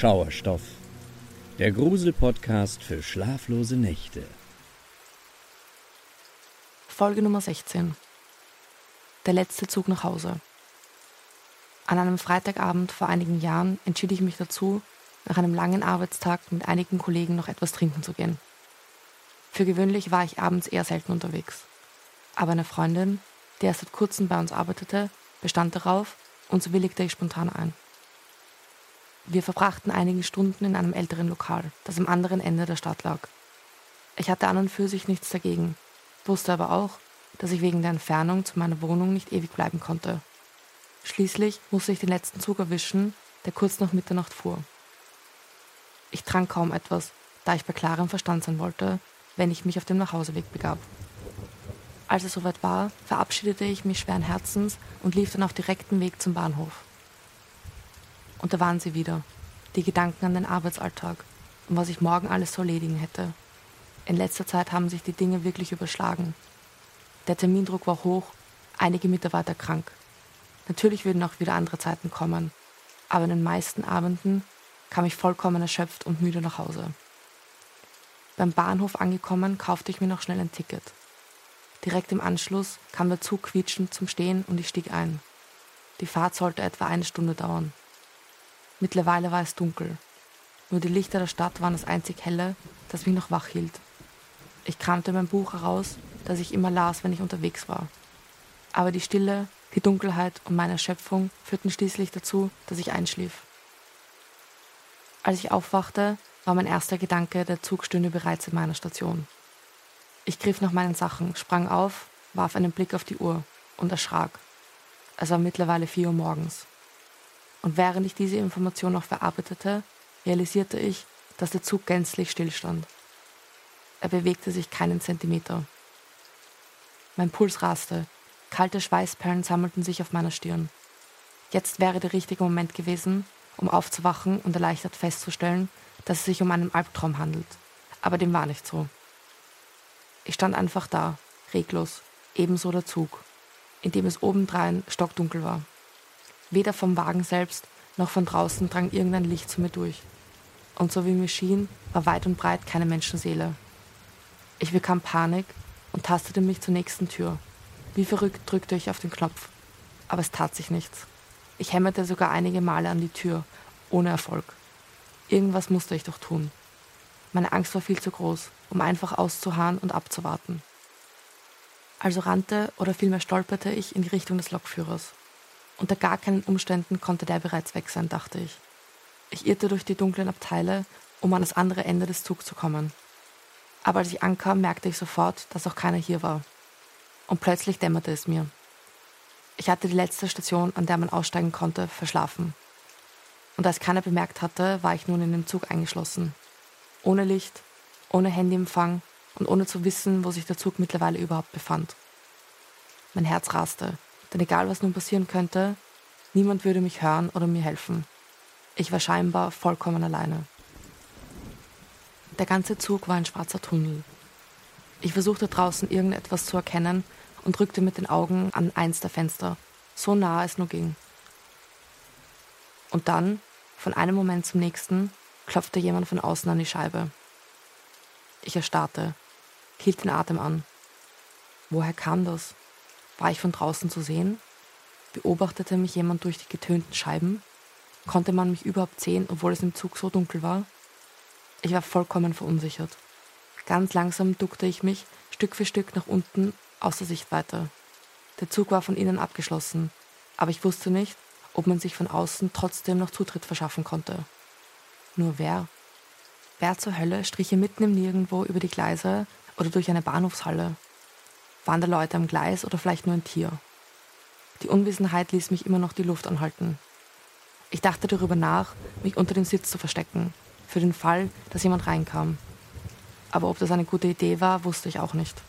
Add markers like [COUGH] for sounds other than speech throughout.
Schauerstoff, der Grusel-Podcast für schlaflose Nächte. Folge Nummer 16. Der letzte Zug nach Hause. An einem Freitagabend vor einigen Jahren entschied ich mich dazu, nach einem langen Arbeitstag mit einigen Kollegen noch etwas trinken zu gehen. Für gewöhnlich war ich abends eher selten unterwegs. Aber eine Freundin, die erst seit kurzem bei uns arbeitete, bestand darauf und so willigte ich spontan ein. Wir verbrachten einige Stunden in einem älteren Lokal, das am anderen Ende der Stadt lag. Ich hatte an und für sich nichts dagegen, wusste aber auch, dass ich wegen der Entfernung zu meiner Wohnung nicht ewig bleiben konnte. Schließlich musste ich den letzten Zug erwischen, der kurz nach Mitternacht fuhr. Ich trank kaum etwas, da ich bei klarem Verstand sein wollte, wenn ich mich auf dem Nachhauseweg begab. Als es soweit war, verabschiedete ich mich schweren Herzens und lief dann auf direktem Weg zum Bahnhof. Und da waren sie wieder, die Gedanken an den Arbeitsalltag und was ich morgen alles zu erledigen hätte. In letzter Zeit haben sich die Dinge wirklich überschlagen. Der Termindruck war hoch, einige Mitarbeiter krank. Natürlich würden auch wieder andere Zeiten kommen, aber in den meisten Abenden kam ich vollkommen erschöpft und müde nach Hause. Beim Bahnhof angekommen, kaufte ich mir noch schnell ein Ticket. Direkt im Anschluss kam der Zug quietschend zum Stehen und ich stieg ein. Die Fahrt sollte etwa eine Stunde dauern. Mittlerweile war es dunkel. Nur die Lichter der Stadt waren das einzig helle, das mich noch wach hielt. Ich kramte mein Buch heraus, das ich immer las, wenn ich unterwegs war. Aber die Stille, die Dunkelheit und meine Erschöpfung führten schließlich dazu, dass ich einschlief. Als ich aufwachte, war mein erster Gedanke, der Zug stünde bereits in meiner Station. Ich griff nach meinen Sachen, sprang auf, warf einen Blick auf die Uhr und erschrak. Es war mittlerweile vier Uhr morgens. Und während ich diese Information noch verarbeitete, realisierte ich, dass der Zug gänzlich stillstand. Er bewegte sich keinen Zentimeter. Mein Puls raste, kalte Schweißperlen sammelten sich auf meiner Stirn. Jetzt wäre der richtige Moment gewesen, um aufzuwachen und erleichtert festzustellen, dass es sich um einen Albtraum handelt. Aber dem war nicht so. Ich stand einfach da, reglos, ebenso der Zug, in dem es obendrein stockdunkel war. Weder vom Wagen selbst noch von draußen drang irgendein Licht zu mir durch. Und so wie mir schien, war weit und breit keine Menschenseele. Ich bekam Panik und tastete mich zur nächsten Tür. Wie verrückt drückte ich auf den Knopf. Aber es tat sich nichts. Ich hämmerte sogar einige Male an die Tür, ohne Erfolg. Irgendwas musste ich doch tun. Meine Angst war viel zu groß, um einfach auszuharren und abzuwarten. Also rannte oder vielmehr stolperte ich in die Richtung des Lokführers. Unter gar keinen Umständen konnte der bereits weg sein, dachte ich. Ich irrte durch die dunklen Abteile, um an das andere Ende des Zugs zu kommen. Aber als ich ankam, merkte ich sofort, dass auch keiner hier war. Und plötzlich dämmerte es mir. Ich hatte die letzte Station, an der man aussteigen konnte, verschlafen. Und als keiner bemerkt hatte, war ich nun in den Zug eingeschlossen. Ohne Licht, ohne Handyempfang und ohne zu wissen, wo sich der Zug mittlerweile überhaupt befand. Mein Herz raste. Denn egal was nun passieren könnte, niemand würde mich hören oder mir helfen. Ich war scheinbar vollkommen alleine. Der ganze Zug war ein schwarzer Tunnel. Ich versuchte draußen irgendetwas zu erkennen und drückte mit den Augen an eins der Fenster, so nah es nur ging. Und dann, von einem Moment zum nächsten, klopfte jemand von außen an die Scheibe. Ich erstarrte, hielt den Atem an. Woher kam das? War ich von draußen zu sehen? Beobachtete mich jemand durch die getönten Scheiben? Konnte man mich überhaupt sehen, obwohl es im Zug so dunkel war? Ich war vollkommen verunsichert. Ganz langsam duckte ich mich Stück für Stück nach unten aus der Sichtweite. Der Zug war von innen abgeschlossen, aber ich wusste nicht, ob man sich von außen trotzdem noch Zutritt verschaffen konnte. Nur wer? Wer zur Hölle strich hier mitten im Nirgendwo über die Gleise oder durch eine Bahnhofshalle? Waren da Leute am Gleis oder vielleicht nur ein Tier? Die Unwissenheit ließ mich immer noch die Luft anhalten. Ich dachte darüber nach, mich unter dem Sitz zu verstecken, für den Fall, dass jemand reinkam. Aber ob das eine gute Idee war, wusste ich auch nicht.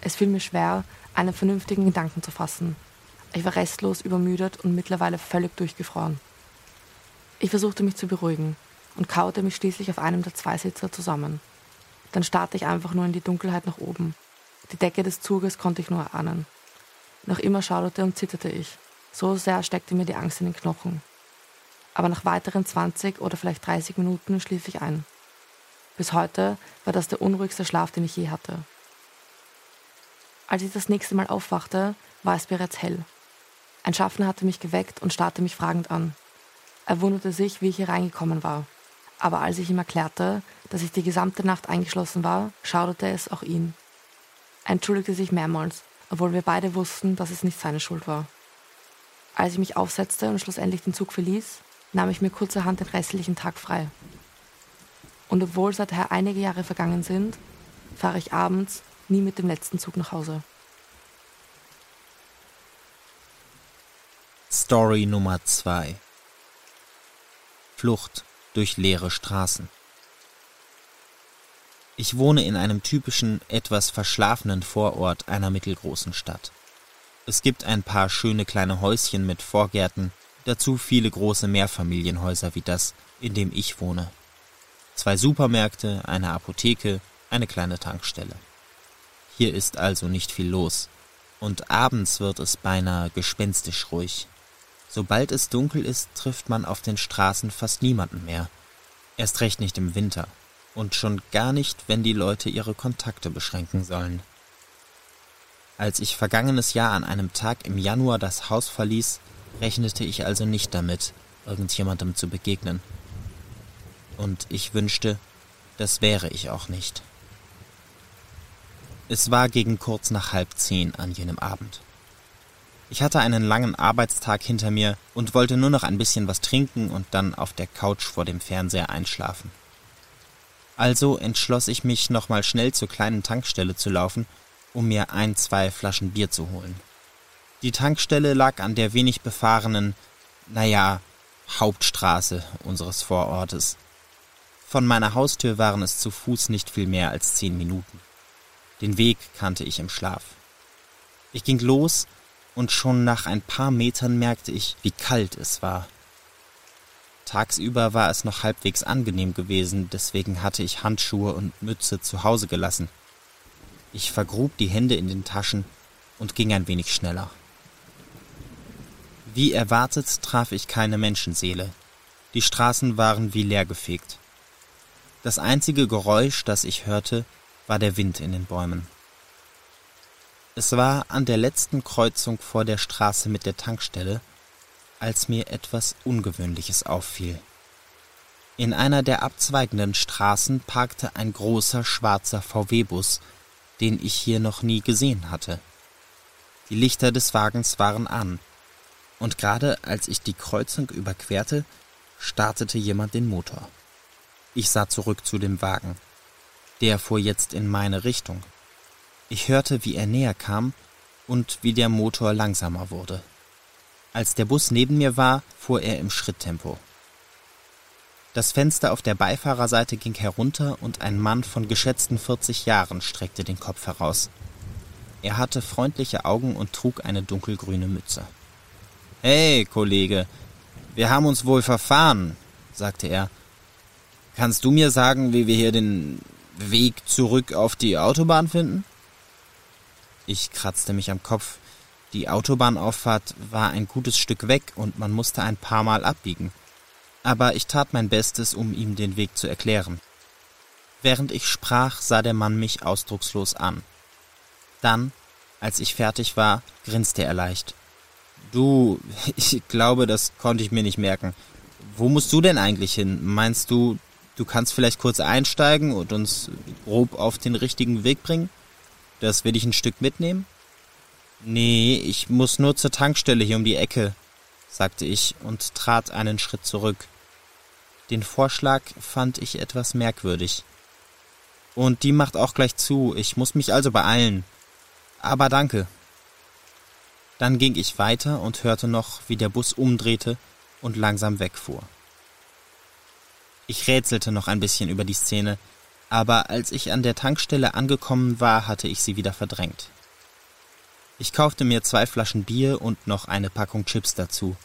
Es fiel mir schwer, einen vernünftigen Gedanken zu fassen. Ich war restlos übermüdet und mittlerweile völlig durchgefroren. Ich versuchte mich zu beruhigen und kaute mich schließlich auf einem der zwei Sitzer zusammen. Dann starrte ich einfach nur in die Dunkelheit nach oben die Decke des Zuges konnte ich nur erahnen. Noch immer schauderte und zitterte ich. So sehr steckte mir die Angst in den Knochen. aber nach weiteren 20 oder vielleicht 30 Minuten schlief ich ein. Bis heute war das der unruhigste Schlaf, den ich je hatte. Als ich das nächste Mal aufwachte, war es bereits hell. Ein Schaffner hatte mich geweckt und starrte mich fragend an. Er wunderte sich, wie ich hier reingekommen war. Aber als ich ihm erklärte, dass ich die gesamte Nacht eingeschlossen war, schauderte es auch ihn. Entschuldigte sich mehrmals, obwohl wir beide wussten, dass es nicht seine Schuld war. Als ich mich aufsetzte und schlussendlich den Zug verließ, nahm ich mir kurzerhand den restlichen Tag frei. Und obwohl seither einige Jahre vergangen sind, fahre ich abends nie mit dem letzten Zug nach Hause. Story Nummer 2 Flucht durch leere Straßen. Ich wohne in einem typischen, etwas verschlafenen Vorort einer mittelgroßen Stadt. Es gibt ein paar schöne kleine Häuschen mit Vorgärten, dazu viele große Mehrfamilienhäuser wie das, in dem ich wohne. Zwei Supermärkte, eine Apotheke, eine kleine Tankstelle. Hier ist also nicht viel los, und abends wird es beinahe gespenstisch ruhig. Sobald es dunkel ist, trifft man auf den Straßen fast niemanden mehr. Erst recht nicht im Winter. Und schon gar nicht, wenn die Leute ihre Kontakte beschränken sollen. Als ich vergangenes Jahr an einem Tag im Januar das Haus verließ, rechnete ich also nicht damit, irgendjemandem zu begegnen. Und ich wünschte, das wäre ich auch nicht. Es war gegen kurz nach halb zehn an jenem Abend. Ich hatte einen langen Arbeitstag hinter mir und wollte nur noch ein bisschen was trinken und dann auf der Couch vor dem Fernseher einschlafen. Also entschloss ich mich, nochmal schnell zur kleinen Tankstelle zu laufen, um mir ein, zwei Flaschen Bier zu holen. Die Tankstelle lag an der wenig befahrenen, naja, Hauptstraße unseres Vorortes. Von meiner Haustür waren es zu Fuß nicht viel mehr als zehn Minuten. Den Weg kannte ich im Schlaf. Ich ging los und schon nach ein paar Metern merkte ich, wie kalt es war. Tagsüber war es noch halbwegs angenehm gewesen, deswegen hatte ich Handschuhe und Mütze zu Hause gelassen. Ich vergrub die Hände in den Taschen und ging ein wenig schneller. Wie erwartet traf ich keine Menschenseele. Die Straßen waren wie leergefegt. Das einzige Geräusch, das ich hörte, war der Wind in den Bäumen. Es war an der letzten Kreuzung vor der Straße mit der Tankstelle, als mir etwas Ungewöhnliches auffiel. In einer der abzweigenden Straßen parkte ein großer schwarzer VW-Bus, den ich hier noch nie gesehen hatte. Die Lichter des Wagens waren an, und gerade als ich die Kreuzung überquerte, startete jemand den Motor. Ich sah zurück zu dem Wagen. Der fuhr jetzt in meine Richtung. Ich hörte, wie er näher kam und wie der Motor langsamer wurde. Als der Bus neben mir war, fuhr er im Schritttempo. Das Fenster auf der Beifahrerseite ging herunter und ein Mann von geschätzten 40 Jahren streckte den Kopf heraus. Er hatte freundliche Augen und trug eine dunkelgrüne Mütze. Hey, Kollege, wir haben uns wohl verfahren, sagte er. Kannst du mir sagen, wie wir hier den Weg zurück auf die Autobahn finden? Ich kratzte mich am Kopf. Die Autobahnauffahrt war ein gutes Stück weg und man musste ein paar Mal abbiegen. Aber ich tat mein Bestes, um ihm den Weg zu erklären. Während ich sprach, sah der Mann mich ausdruckslos an. Dann, als ich fertig war, grinste er leicht. Du, [LAUGHS] ich glaube, das konnte ich mir nicht merken. Wo musst du denn eigentlich hin? Meinst du, du kannst vielleicht kurz einsteigen und uns grob auf den richtigen Weg bringen? Das will ich ein Stück mitnehmen? Nee, ich muss nur zur Tankstelle hier um die Ecke, sagte ich und trat einen Schritt zurück. Den Vorschlag fand ich etwas merkwürdig. Und die macht auch gleich zu, ich muss mich also beeilen. Aber danke. Dann ging ich weiter und hörte noch, wie der Bus umdrehte und langsam wegfuhr. Ich rätselte noch ein bisschen über die Szene, aber als ich an der Tankstelle angekommen war, hatte ich sie wieder verdrängt. Ich kaufte mir zwei Flaschen Bier und noch eine Packung Chips dazu.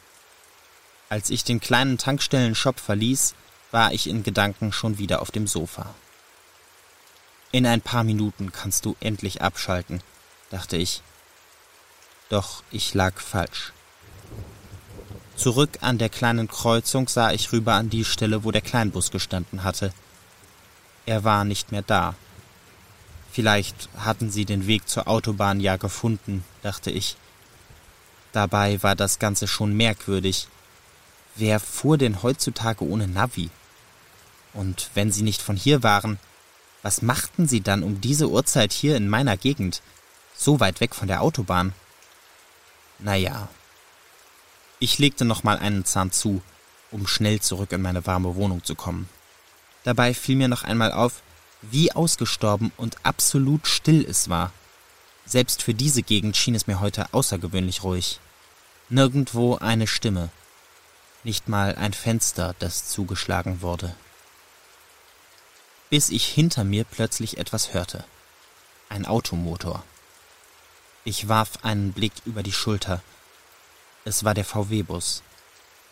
Als ich den kleinen Tankstellenshop verließ, war ich in Gedanken schon wieder auf dem Sofa. In ein paar Minuten kannst du endlich abschalten, dachte ich. Doch ich lag falsch. Zurück an der kleinen Kreuzung sah ich rüber an die Stelle, wo der Kleinbus gestanden hatte. Er war nicht mehr da. Vielleicht hatten sie den Weg zur Autobahn ja gefunden, dachte ich. Dabei war das Ganze schon merkwürdig. Wer fuhr denn heutzutage ohne Navi? Und wenn sie nicht von hier waren, was machten sie dann um diese Uhrzeit hier in meiner Gegend, so weit weg von der Autobahn? Naja. Ich legte nochmal einen Zahn zu, um schnell zurück in meine warme Wohnung zu kommen. Dabei fiel mir noch einmal auf, wie ausgestorben und absolut still es war. Selbst für diese Gegend schien es mir heute außergewöhnlich ruhig. Nirgendwo eine Stimme. Nicht mal ein Fenster, das zugeschlagen wurde. Bis ich hinter mir plötzlich etwas hörte. Ein Automotor. Ich warf einen Blick über die Schulter. Es war der VW-Bus.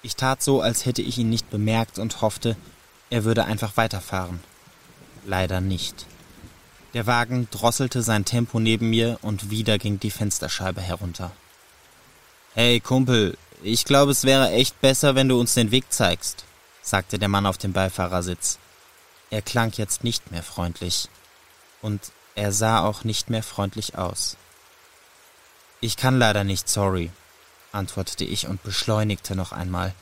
Ich tat so, als hätte ich ihn nicht bemerkt und hoffte, er würde einfach weiterfahren. Leider nicht. Der Wagen drosselte sein Tempo neben mir und wieder ging die Fensterscheibe herunter. Hey Kumpel, ich glaube, es wäre echt besser, wenn du uns den Weg zeigst, sagte der Mann auf dem Beifahrersitz. Er klang jetzt nicht mehr freundlich. Und er sah auch nicht mehr freundlich aus. Ich kann leider nicht, sorry, antwortete ich und beschleunigte noch einmal.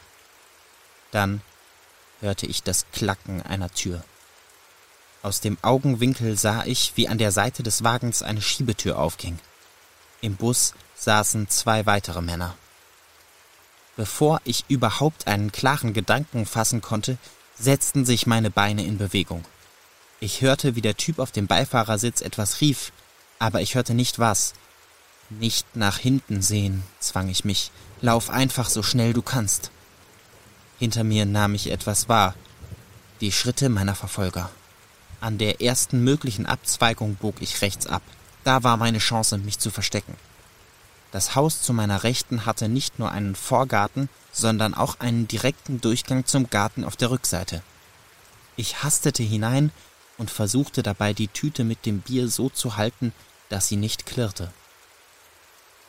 Dann hörte ich das Klacken einer Tür. Aus dem Augenwinkel sah ich, wie an der Seite des Wagens eine Schiebetür aufging. Im Bus saßen zwei weitere Männer. Bevor ich überhaupt einen klaren Gedanken fassen konnte, setzten sich meine Beine in Bewegung. Ich hörte, wie der Typ auf dem Beifahrersitz etwas rief, aber ich hörte nicht was. Nicht nach hinten sehen, zwang ich mich. Lauf einfach so schnell du kannst. Hinter mir nahm ich etwas wahr. Die Schritte meiner Verfolger. An der ersten möglichen Abzweigung bog ich rechts ab. Da war meine Chance, mich zu verstecken. Das Haus zu meiner Rechten hatte nicht nur einen Vorgarten, sondern auch einen direkten Durchgang zum Garten auf der Rückseite. Ich hastete hinein und versuchte dabei die Tüte mit dem Bier so zu halten, dass sie nicht klirrte.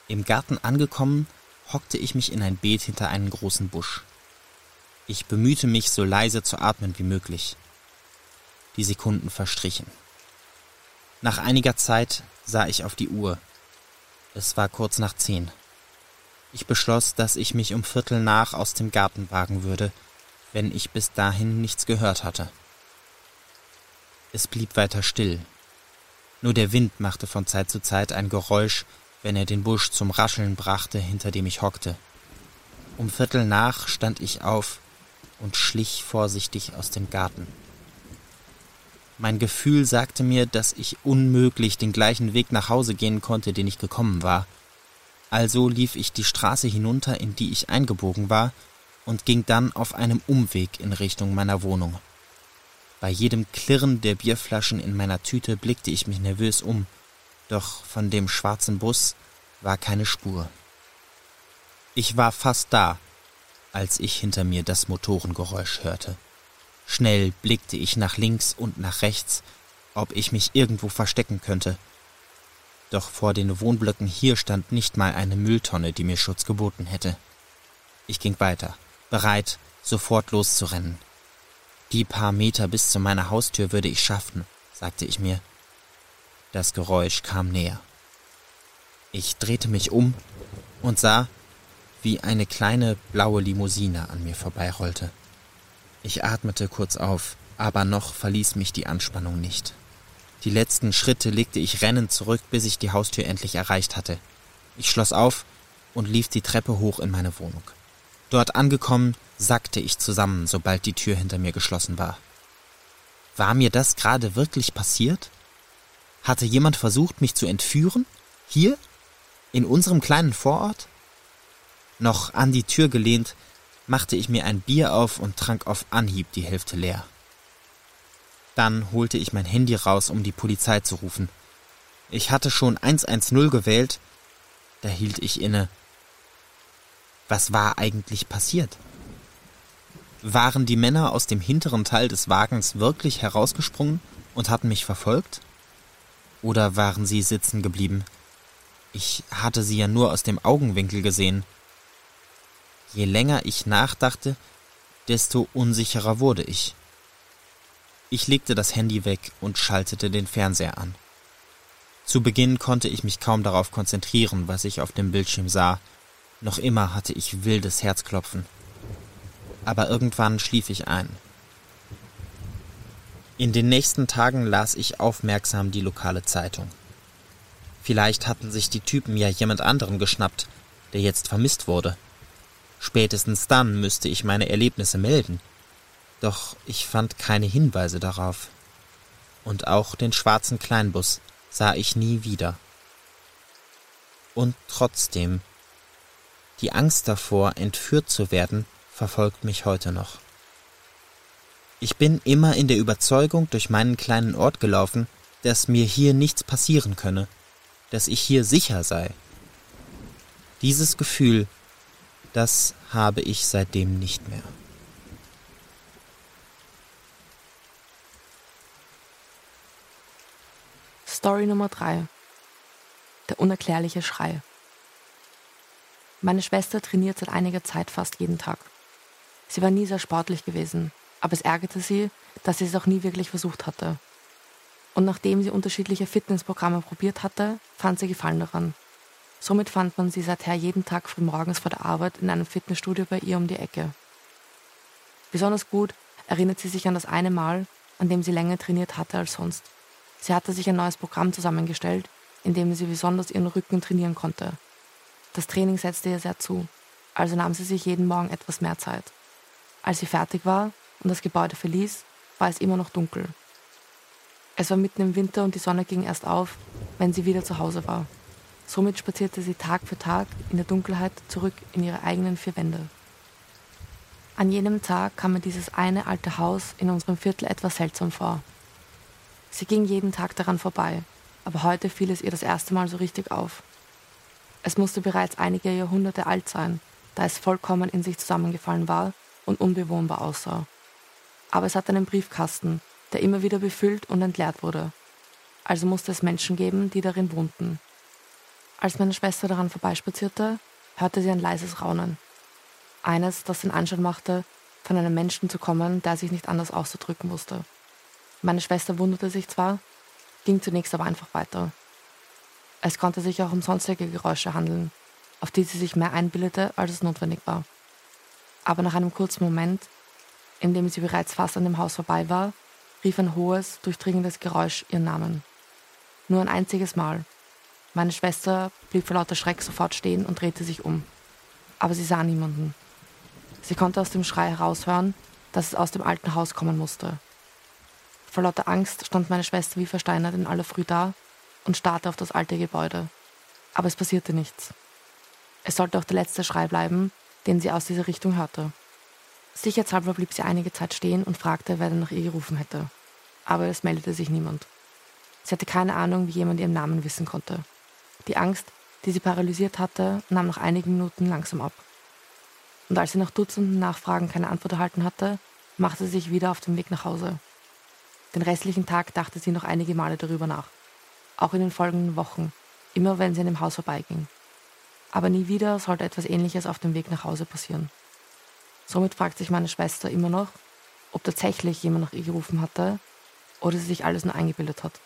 Im Garten angekommen, hockte ich mich in ein Beet hinter einen großen Busch. Ich bemühte mich, so leise zu atmen wie möglich. Die Sekunden verstrichen. Nach einiger Zeit sah ich auf die Uhr. Es war kurz nach zehn. Ich beschloss, dass ich mich um Viertel nach aus dem Garten wagen würde, wenn ich bis dahin nichts gehört hatte. Es blieb weiter still. Nur der Wind machte von Zeit zu Zeit ein Geräusch, wenn er den Busch zum Rascheln brachte, hinter dem ich hockte. Um Viertel nach stand ich auf und schlich vorsichtig aus dem Garten. Mein Gefühl sagte mir, dass ich unmöglich den gleichen Weg nach Hause gehen konnte, den ich gekommen war. Also lief ich die Straße hinunter, in die ich eingebogen war, und ging dann auf einem Umweg in Richtung meiner Wohnung. Bei jedem Klirren der Bierflaschen in meiner Tüte blickte ich mich nervös um, doch von dem schwarzen Bus war keine Spur. Ich war fast da, als ich hinter mir das Motorengeräusch hörte. Schnell blickte ich nach links und nach rechts, ob ich mich irgendwo verstecken könnte. Doch vor den Wohnblöcken hier stand nicht mal eine Mülltonne, die mir Schutz geboten hätte. Ich ging weiter, bereit, sofort loszurennen. Die paar Meter bis zu meiner Haustür würde ich schaffen, sagte ich mir. Das Geräusch kam näher. Ich drehte mich um und sah, wie eine kleine blaue Limousine an mir vorbeirollte. Ich atmete kurz auf, aber noch verließ mich die Anspannung nicht. Die letzten Schritte legte ich rennend zurück, bis ich die Haustür endlich erreicht hatte. Ich schloss auf und lief die Treppe hoch in meine Wohnung. Dort angekommen, sackte ich zusammen, sobald die Tür hinter mir geschlossen war. War mir das gerade wirklich passiert? Hatte jemand versucht, mich zu entführen? Hier? In unserem kleinen Vorort? Noch an die Tür gelehnt, machte ich mir ein Bier auf und trank auf Anhieb die Hälfte leer. Dann holte ich mein Handy raus, um die Polizei zu rufen. Ich hatte schon 110 gewählt, da hielt ich inne. Was war eigentlich passiert? Waren die Männer aus dem hinteren Teil des Wagens wirklich herausgesprungen und hatten mich verfolgt? Oder waren sie sitzen geblieben? Ich hatte sie ja nur aus dem Augenwinkel gesehen. Je länger ich nachdachte, desto unsicherer wurde ich. Ich legte das Handy weg und schaltete den Fernseher an. Zu Beginn konnte ich mich kaum darauf konzentrieren, was ich auf dem Bildschirm sah. Noch immer hatte ich wildes Herzklopfen. Aber irgendwann schlief ich ein. In den nächsten Tagen las ich aufmerksam die lokale Zeitung. Vielleicht hatten sich die Typen ja jemand anderen geschnappt, der jetzt vermisst wurde. Spätestens dann müsste ich meine Erlebnisse melden. Doch ich fand keine Hinweise darauf. Und auch den schwarzen Kleinbus sah ich nie wieder. Und trotzdem, die Angst davor, entführt zu werden, verfolgt mich heute noch. Ich bin immer in der Überzeugung durch meinen kleinen Ort gelaufen, dass mir hier nichts passieren könne, dass ich hier sicher sei. Dieses Gefühl, das habe ich seitdem nicht mehr. Story Nummer 3. Der unerklärliche Schrei. Meine Schwester trainiert seit einiger Zeit fast jeden Tag. Sie war nie sehr sportlich gewesen, aber es ärgerte sie, dass sie es auch nie wirklich versucht hatte. Und nachdem sie unterschiedliche Fitnessprogramme probiert hatte, fand sie Gefallen daran. Somit fand man sie seither jeden Tag früh morgens vor der Arbeit in einem Fitnessstudio bei ihr um die Ecke. Besonders gut erinnert sie sich an das eine Mal, an dem sie länger trainiert hatte als sonst. Sie hatte sich ein neues Programm zusammengestellt, in dem sie besonders ihren Rücken trainieren konnte. Das Training setzte ihr sehr zu, also nahm sie sich jeden Morgen etwas mehr Zeit. Als sie fertig war und das Gebäude verließ, war es immer noch dunkel. Es war mitten im Winter und die Sonne ging erst auf, wenn sie wieder zu Hause war. Somit spazierte sie Tag für Tag in der Dunkelheit zurück in ihre eigenen vier Wände. An jenem Tag kam mir dieses eine alte Haus in unserem Viertel etwas seltsam vor. Sie ging jeden Tag daran vorbei, aber heute fiel es ihr das erste Mal so richtig auf. Es musste bereits einige Jahrhunderte alt sein, da es vollkommen in sich zusammengefallen war und unbewohnbar aussah. Aber es hatte einen Briefkasten, der immer wieder befüllt und entleert wurde. Also musste es Menschen geben, die darin wohnten. Als meine Schwester daran vorbeispazierte, hörte sie ein leises Raunen. Eines, das den Anschein machte, von einem Menschen zu kommen, der sich nicht anders auszudrücken wusste. Meine Schwester wunderte sich zwar, ging zunächst aber einfach weiter. Es konnte sich auch um sonstige Geräusche handeln, auf die sie sich mehr einbildete, als es notwendig war. Aber nach einem kurzen Moment, in dem sie bereits fast an dem Haus vorbei war, rief ein hohes, durchdringendes Geräusch ihren Namen. Nur ein einziges Mal. Meine Schwester blieb vor lauter Schreck sofort stehen und drehte sich um. Aber sie sah niemanden. Sie konnte aus dem Schrei heraushören, dass es aus dem alten Haus kommen musste. Vor lauter Angst stand meine Schwester wie versteinert in aller Früh da und starrte auf das alte Gebäude. Aber es passierte nichts. Es sollte auch der letzte Schrei bleiben, den sie aus dieser Richtung hörte. Sicherheitshalber blieb sie einige Zeit stehen und fragte, wer denn nach ihr gerufen hätte. Aber es meldete sich niemand. Sie hatte keine Ahnung, wie jemand ihren Namen wissen konnte. Die Angst, die sie paralysiert hatte, nahm nach einigen Minuten langsam ab. Und als sie nach Dutzenden Nachfragen keine Antwort erhalten hatte, machte sie sich wieder auf den Weg nach Hause. Den restlichen Tag dachte sie noch einige Male darüber nach. Auch in den folgenden Wochen, immer wenn sie an dem Haus vorbeiging. Aber nie wieder sollte etwas Ähnliches auf dem Weg nach Hause passieren. Somit fragt sich meine Schwester immer noch, ob tatsächlich jemand nach ihr gerufen hatte oder sie sich alles nur eingebildet hat.